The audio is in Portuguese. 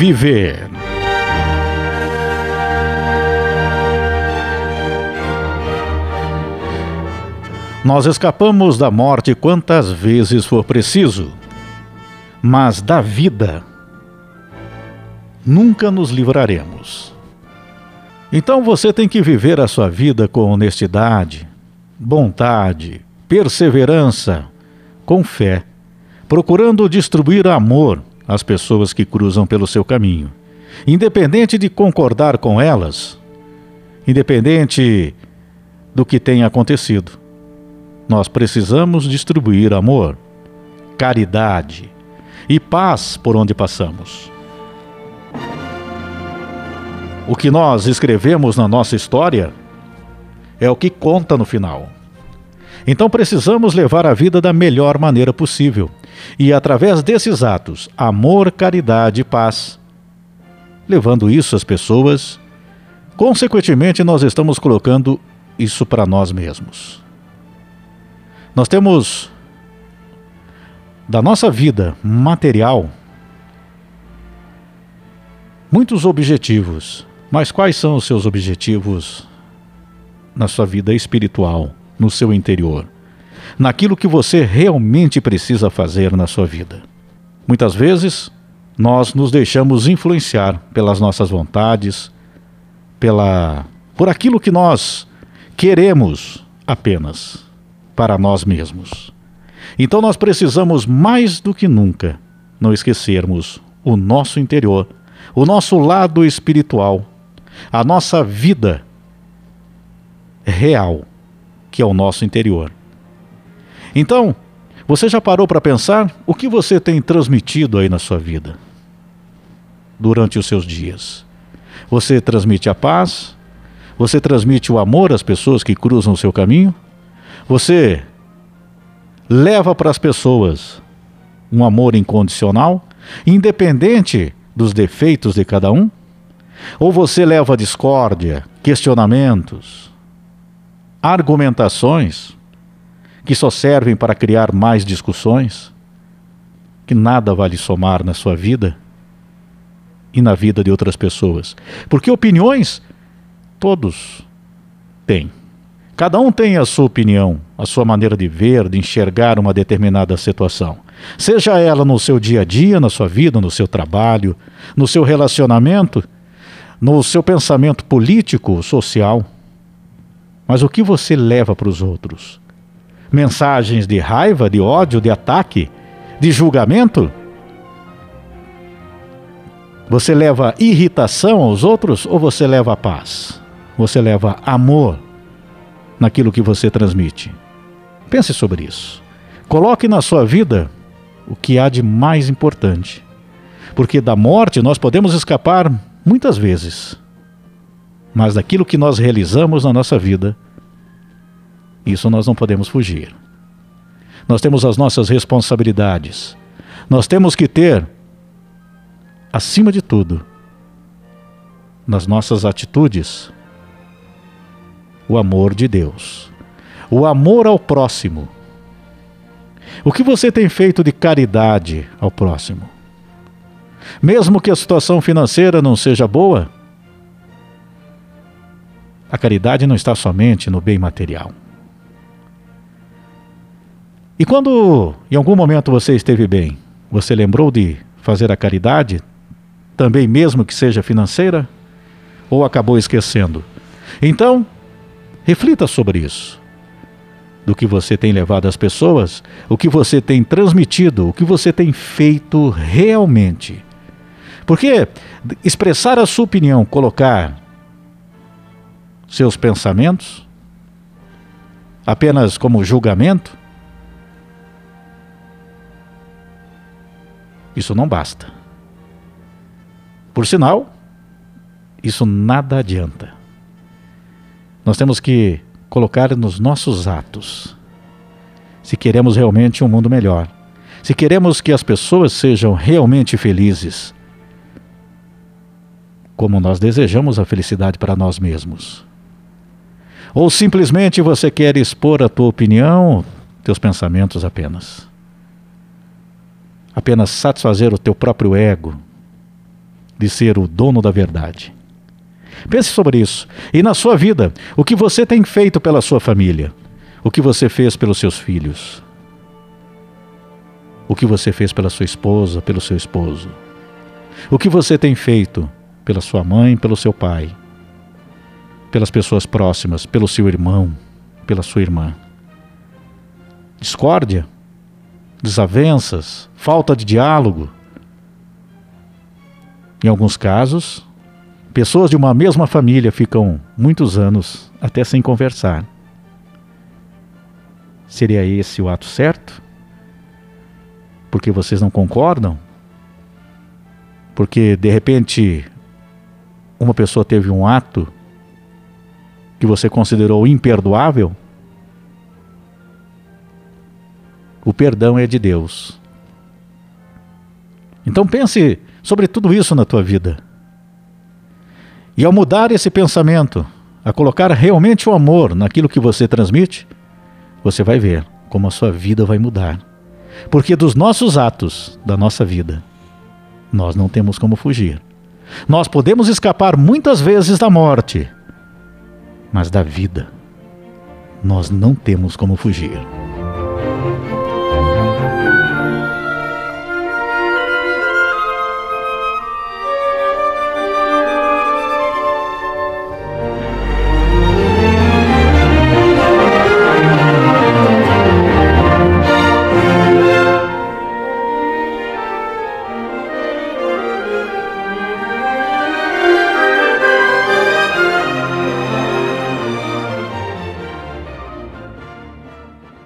viver. Nós escapamos da morte quantas vezes for preciso, mas da vida nunca nos livraremos. Então você tem que viver a sua vida com honestidade, bondade, perseverança, com fé, procurando distribuir amor às pessoas que cruzam pelo seu caminho, independente de concordar com elas, independente do que tenha acontecido. Nós precisamos distribuir amor, caridade e paz por onde passamos. O que nós escrevemos na nossa história é o que conta no final. Então precisamos levar a vida da melhor maneira possível. E através desses atos, amor, caridade e paz, levando isso às pessoas, consequentemente nós estamos colocando isso para nós mesmos. Nós temos da nossa vida material muitos objetivos mas quais são os seus objetivos na sua vida espiritual, no seu interior? Naquilo que você realmente precisa fazer na sua vida. Muitas vezes, nós nos deixamos influenciar pelas nossas vontades, pela por aquilo que nós queremos apenas para nós mesmos. Então nós precisamos mais do que nunca não esquecermos o nosso interior, o nosso lado espiritual, a nossa vida real, que é o nosso interior. Então, você já parou para pensar o que você tem transmitido aí na sua vida durante os seus dias? Você transmite a paz? Você transmite o amor às pessoas que cruzam o seu caminho? Você leva para as pessoas um amor incondicional, independente dos defeitos de cada um? Ou você leva discórdia, questionamentos, argumentações que só servem para criar mais discussões, que nada vale somar na sua vida e na vida de outras pessoas. Porque opiniões todos têm. Cada um tem a sua opinião, a sua maneira de ver, de enxergar uma determinada situação. Seja ela no seu dia a dia, na sua vida, no seu trabalho, no seu relacionamento no seu pensamento político, social. Mas o que você leva para os outros? Mensagens de raiva, de ódio, de ataque, de julgamento? Você leva irritação aos outros ou você leva paz? Você leva amor naquilo que você transmite? Pense sobre isso. Coloque na sua vida o que há de mais importante. Porque da morte nós podemos escapar Muitas vezes. Mas daquilo que nós realizamos na nossa vida, isso nós não podemos fugir. Nós temos as nossas responsabilidades. Nós temos que ter, acima de tudo, nas nossas atitudes, o amor de Deus, o amor ao próximo. O que você tem feito de caridade ao próximo? Mesmo que a situação financeira não seja boa, a caridade não está somente no bem material. E quando em algum momento você esteve bem, você lembrou de fazer a caridade, também mesmo que seja financeira, ou acabou esquecendo? Então, reflita sobre isso. Do que você tem levado às pessoas, o que você tem transmitido, o que você tem feito realmente porque expressar a sua opinião, colocar seus pensamentos apenas como julgamento, isso não basta. Por sinal, isso nada adianta. Nós temos que colocar nos nossos atos se queremos realmente um mundo melhor. Se queremos que as pessoas sejam realmente felizes, como nós desejamos a felicidade para nós mesmos. Ou simplesmente você quer expor a tua opinião, teus pensamentos apenas. Apenas satisfazer o teu próprio ego, de ser o dono da verdade. Pense sobre isso. E na sua vida, o que você tem feito pela sua família? O que você fez pelos seus filhos? O que você fez pela sua esposa, pelo seu esposo? O que você tem feito pela sua mãe, pelo seu pai? Pelas pessoas próximas, pelo seu irmão, pela sua irmã? Discórdia? Desavenças? Falta de diálogo? Em alguns casos, pessoas de uma mesma família ficam muitos anos até sem conversar. Seria esse o ato certo? Porque vocês não concordam? Porque de repente uma pessoa teve um ato que você considerou imperdoável? O perdão é de Deus. Então pense sobre tudo isso na tua vida. E ao mudar esse pensamento, a colocar realmente o amor naquilo que você transmite, você vai ver como a sua vida vai mudar. Porque dos nossos atos, da nossa vida, nós não temos como fugir. Nós podemos escapar muitas vezes da morte, mas da vida, nós não temos como fugir.